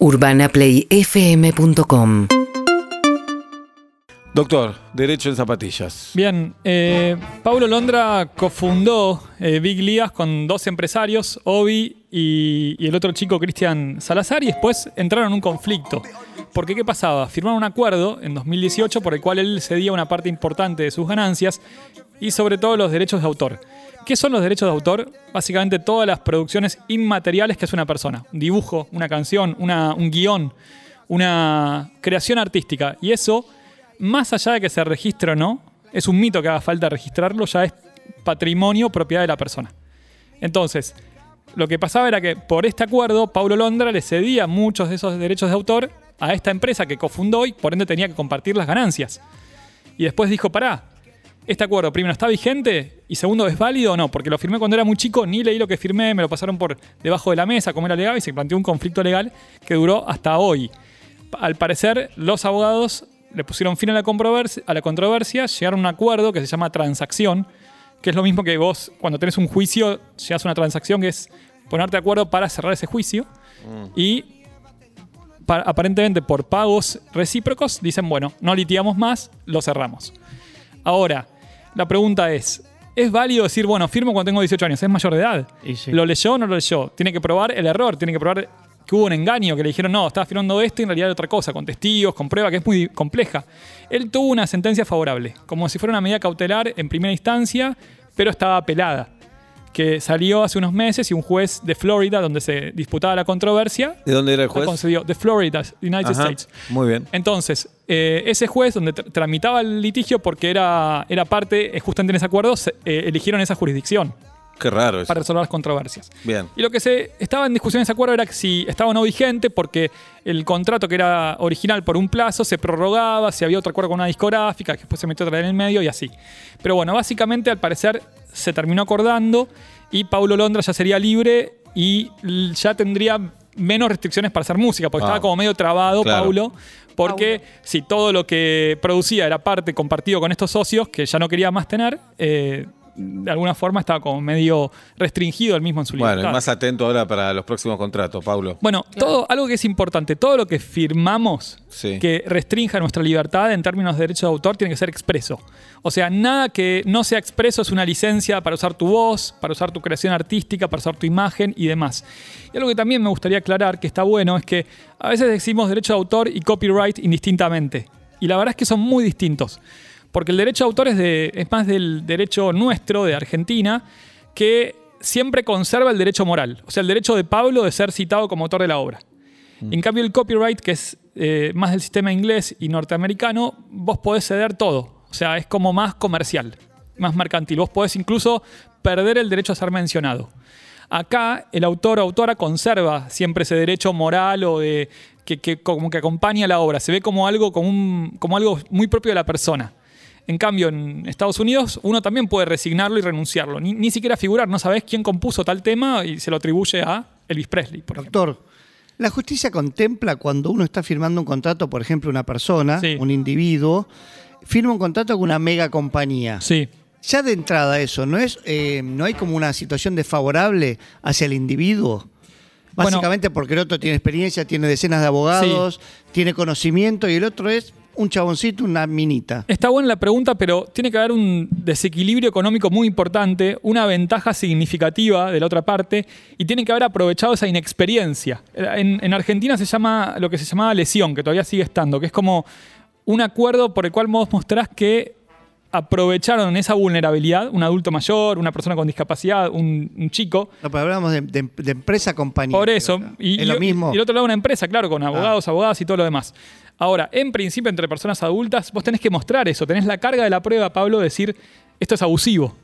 UrbanaPlayFM.com Doctor, Derecho en Zapatillas. Bien, eh, Paulo Londra cofundó eh, Big Ligas con dos empresarios, Obi y, y el otro chico Cristian Salazar, y después entraron en un conflicto. Porque ¿qué pasaba? Firmaron un acuerdo en 2018 por el cual él cedía una parte importante de sus ganancias y sobre todo los derechos de autor. ¿Qué son los derechos de autor? Básicamente todas las producciones inmateriales que hace una persona. Un dibujo, una canción, un guion, una creación artística. Y eso, más allá de que se registre o no, es un mito que haga falta registrarlo, ya es patrimonio, propiedad de la persona. Entonces, lo que pasaba era que por este acuerdo, Paulo Londra le cedía muchos de esos derechos de autor a esta empresa que cofundó y por ende tenía que compartir las ganancias. Y después dijo, pará, este acuerdo primero está vigente y segundo es válido o no, porque lo firmé cuando era muy chico, ni leí lo que firmé, me lo pasaron por debajo de la mesa como era legal y se planteó un conflicto legal que duró hasta hoy. Al parecer, los abogados le pusieron fin a la, controversia, a la controversia, llegaron a un acuerdo que se llama transacción, que es lo mismo que vos cuando tenés un juicio, llegas a una transacción que es ponerte de acuerdo para cerrar ese juicio. Y pa- aparentemente por pagos recíprocos dicen, bueno, no litigamos más, lo cerramos. Ahora, la pregunta es, ¿es válido decir, bueno, firmo cuando tengo 18 años, es mayor de edad? Y sí. ¿Lo leyó o no lo leyó? Tiene que probar el error, tiene que probar que hubo un engaño, que le dijeron, no, estaba firmando esto y en realidad era otra cosa, con testigos, con prueba, que es muy compleja. Él tuvo una sentencia favorable, como si fuera una medida cautelar en primera instancia, pero estaba apelada, que salió hace unos meses y un juez de Florida, donde se disputaba la controversia, ¿De dónde era el la juez? concedió, de Florida, United Ajá, States. Muy bien. Entonces, eh, ese juez donde tr- tramitaba el litigio porque era, era parte, eh, justamente en ese acuerdo, se- eh, eligieron esa jurisdicción Qué raro eso. para resolver las controversias. Bien. Y lo que se estaba en discusión en ese acuerdo era que si estaba o no vigente, porque el contrato que era original por un plazo se prorrogaba, si había otro acuerdo con una discográfica, que después se metió otra en el medio y así. Pero bueno, básicamente al parecer se terminó acordando y Paulo Londra ya sería libre y ya tendría menos restricciones para hacer música, porque Ah. estaba como medio trabado Claro. Paulo. Porque si todo lo que producía era parte compartido con estos socios que ya no quería más tener, eh, de alguna forma estaba como medio restringido el mismo en su Bueno, libertad. y más atento ahora para los próximos contratos, Paulo. Bueno, todo, algo que es importante, todo lo que firmamos Sí. que restrinja nuestra libertad en términos de derechos de autor tiene que ser expreso. O sea, nada que no sea expreso es una licencia para usar tu voz, para usar tu creación artística, para usar tu imagen y demás. Y algo que también me gustaría aclarar, que está bueno, es que a veces decimos derecho de autor y copyright indistintamente. Y la verdad es que son muy distintos. Porque el derecho de autor es, de, es más del derecho nuestro, de Argentina, que siempre conserva el derecho moral. O sea, el derecho de Pablo de ser citado como autor de la obra. En cambio, el copyright, que es eh, más del sistema inglés y norteamericano, vos podés ceder todo. O sea, es como más comercial, más mercantil. Vos podés incluso perder el derecho a ser mencionado. Acá, el autor o autora conserva siempre ese derecho moral o de que, que como que acompaña la obra. Se ve como algo, como, un- como algo muy propio de la persona. En cambio, en Estados Unidos, uno también puede resignarlo y renunciarlo. Ni, ni siquiera figurar, no sabés quién compuso tal tema y se lo atribuye a Elvis Presley, por ejemplo. Doctor, la justicia contempla cuando uno está firmando un contrato, por ejemplo, una persona, Sí. un individuo, firma un contrato con una mega compañía. Sí. Ya de entrada eso, ¿no es eh, no hay como una situación desfavorable hacia el individuo? Bueno. Básicamente porque el otro tiene experiencia, tiene decenas de abogados, tiene conocimiento y el otro es un chaboncito, una minita. Está buena la pregunta, pero tiene que haber un desequilibrio económico muy importante, una ventaja significativa de la otra parte, y tiene que haber aprovechado esa inexperiencia. En, en Argentina se llama lo que se llamaba lesión, que todavía sigue estando, que es como un acuerdo por el cual vos mostrás que aprovecharon esa vulnerabilidad, un adulto mayor, una persona con discapacidad, un, un chico, No, pero hablamos de, de- de empresa compañía. por eso. Y, es lo mismo. Y el otro lado una empresa, claro, con abogados, abogadas y todo lo demás. Ahora, en principio, entre personas adultas, vos tenés que mostrar eso. Tenés la carga de la prueba, Pablo, de decir esto es abusivo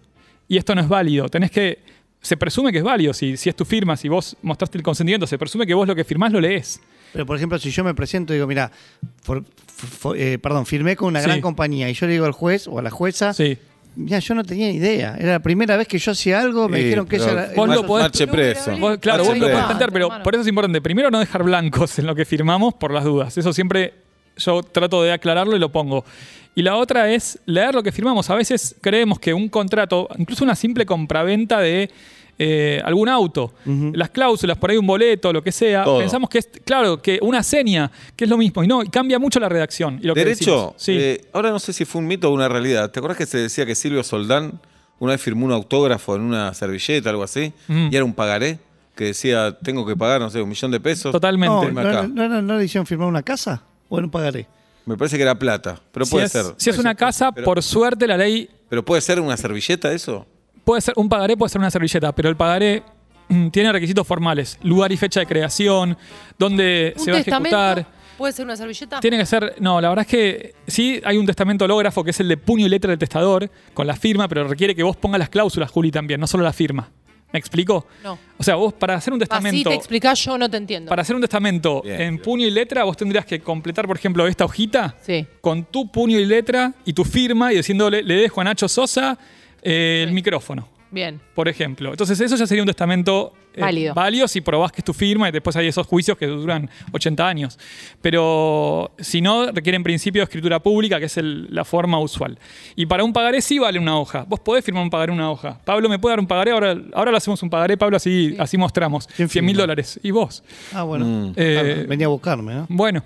y esto no es válido. Tenés que. Se presume que es válido. Si, si es tu firma, si vos mostraste el consentimiento, se presume que vos lo que firmás lo lees. Pero, por ejemplo, si yo me presento y digo, mira, for- for- eh, perdón, firmé con una Sí. gran compañía y yo le digo al juez o a la jueza, Sí. mira, yo no tenía idea. Era la primera vez que yo hacía algo, me Sí, dijeron que ella era... Vos lo podés- Marche preso. Vos- claro, Marche vos lo podés preso. plantear, pero por eso es importante. Primero, no dejar blancos en lo que firmamos por las dudas. Eso siempre yo trato de aclararlo y lo pongo. Y la otra es leer lo que firmamos. A veces creemos que un contrato, incluso una simple compraventa de eh, algún auto. Las cláusulas, por ahí un boleto, lo que sea. Todo. Pensamos que es, claro, que una seña, que es lo mismo. Y no, y cambia mucho la redacción. Y lo que Derecho, decimos. Sí. eh, ahora no sé si fue un mito o una realidad. ¿Te acuerdas que se decía que Silvio Soldán una vez firmó un autógrafo en una servilleta, algo así? Y era un pagaré que decía, tengo que pagar, no sé, un millón de pesos. Totalmente. No, ¿no, no, no le hicieron firmar una casa? Bueno, pagaré. Me parece que era plata, pero si puede es, ser. si es una casa, Pero- por suerte la ley Pero puede ser una servilleta eso. puede ser un pagaré, puede ser una servilleta, pero el pagaré mm, tiene requisitos formales, lugar y fecha de creación, dónde ¿Un se va a ejecutar. ¿Puede ser una servilleta? Tiene que ser, no, la verdad es que sí hay un testamento hológrafo que es el de puño y letra del testador con la firma, pero requiere que vos pongas las cláusulas, Juli, también, no solo la firma. ¿Me explico? No. O sea, vos para hacer un Así testamento, te explicás, yo no te entiendo. para hacer un testamento Bien, en bien. puño y letra, vos tendrías que completar, por ejemplo, esta hojita Sí. con tu puño y letra y tu firma y diciéndole, le dejo a Nacho Sosa eh, el micrófono Bien. por ejemplo. Entonces eso ya sería un testamento eh, Válido. válido si probás que es tu firma y después hay esos juicios que duran 80 años. Pero si no, requiere en principio escritura pública, que es el- la forma usual. Y para un pagaré sí vale una hoja. Vos podés firmar un pagaré en una hoja. Pablo, ¿me puede dar un pagaré? Ahora, ahora lo hacemos un pagaré, Pablo, así, así mostramos. ¿Quién 100 mil dólares. ¿Y vos? Ah, bueno. Eh, Ah, venía a buscarme, ¿no? Bueno,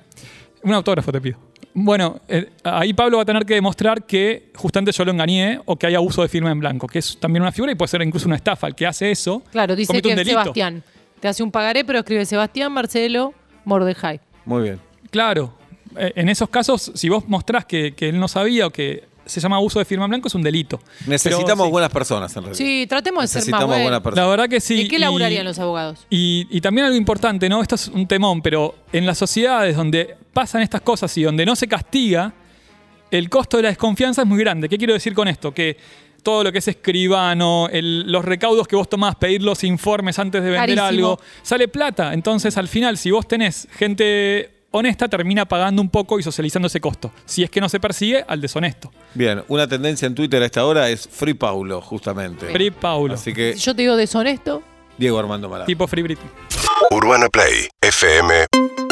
un autógrafo te pido. Bueno, eh, ahí Pablo va a tener que demostrar que justamente yo lo engañé o que hay abuso de firma en blanco, que es también una figura y puede ser incluso una estafa. El que hace eso Claro, dice que un. Sebastián. Te hace un pagaré, pero escribe Sebastián, Marcelo, Mordejai. Muy bien. Claro, eh, en esos casos, si vos mostrás que, que él no sabía o que se llama abuso de firma en blanco, es un delito. Necesitamos Pero, sí, buenas personas en realidad. Sí, tratemos de ser más Necesitamos buenas La personas. verdad que sí. ¿En qué y- laburarían los abogados? Y, y también algo importante, ¿no? Esto es un temón, pero en las sociedades donde pasan estas cosas y donde no se castiga, el costo de la desconfianza es muy grande. ¿Qué quiero decir con esto? Que todo lo que es escribano, el- los recaudos que vos tomás, pedir los informes antes de vender Carísimo. algo, sale plata. Entonces, al final, si vos tenés gente honesta, termina pagando un poco y socializando ese costo. Si es que no se persigue al deshonesto. Bien, una tendencia en Twitter a esta hora es Free Paulo, justamente. Free Paulo. Así que Si yo te digo deshonesto, Diego Armando Maradona. Tipo Free Britney. UrbanaPlayFM.com